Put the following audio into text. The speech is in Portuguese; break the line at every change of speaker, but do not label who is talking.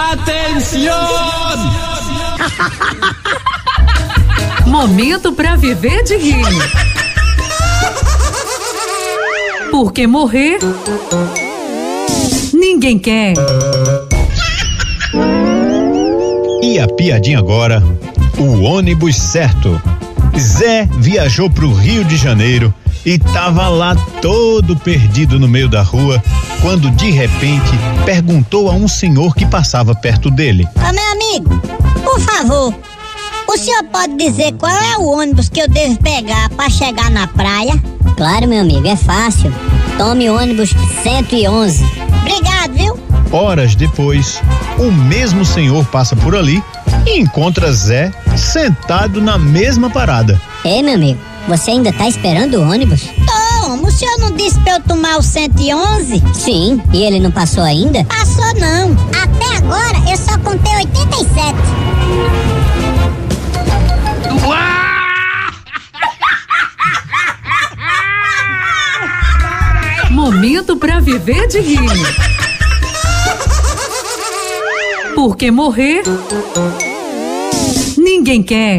Atenção!
Momento para viver de rir. Porque morrer ninguém quer.
E a piadinha agora, o ônibus certo. Zé viajou pro Rio de Janeiro e tava lá todo perdido no meio da rua, quando de repente perguntou a um senhor que passava perto dele.
Ô meu amigo, por favor, o senhor pode dizer qual é o ônibus que eu devo pegar para chegar na praia?
Claro, meu amigo, é fácil. Tome o ônibus 111.
Obrigado, viu?
Horas depois, o mesmo senhor passa por ali e encontra Zé sentado na mesma parada.
Ei, meu amigo, você ainda tá esperando o ônibus?
Tom, o senhor não disse pra eu tomar o 111?
Sim, e ele não passou ainda?
Passou não.
Até agora eu só contei 87.
Momento para viver de rir. Porque morrer ninguém quer.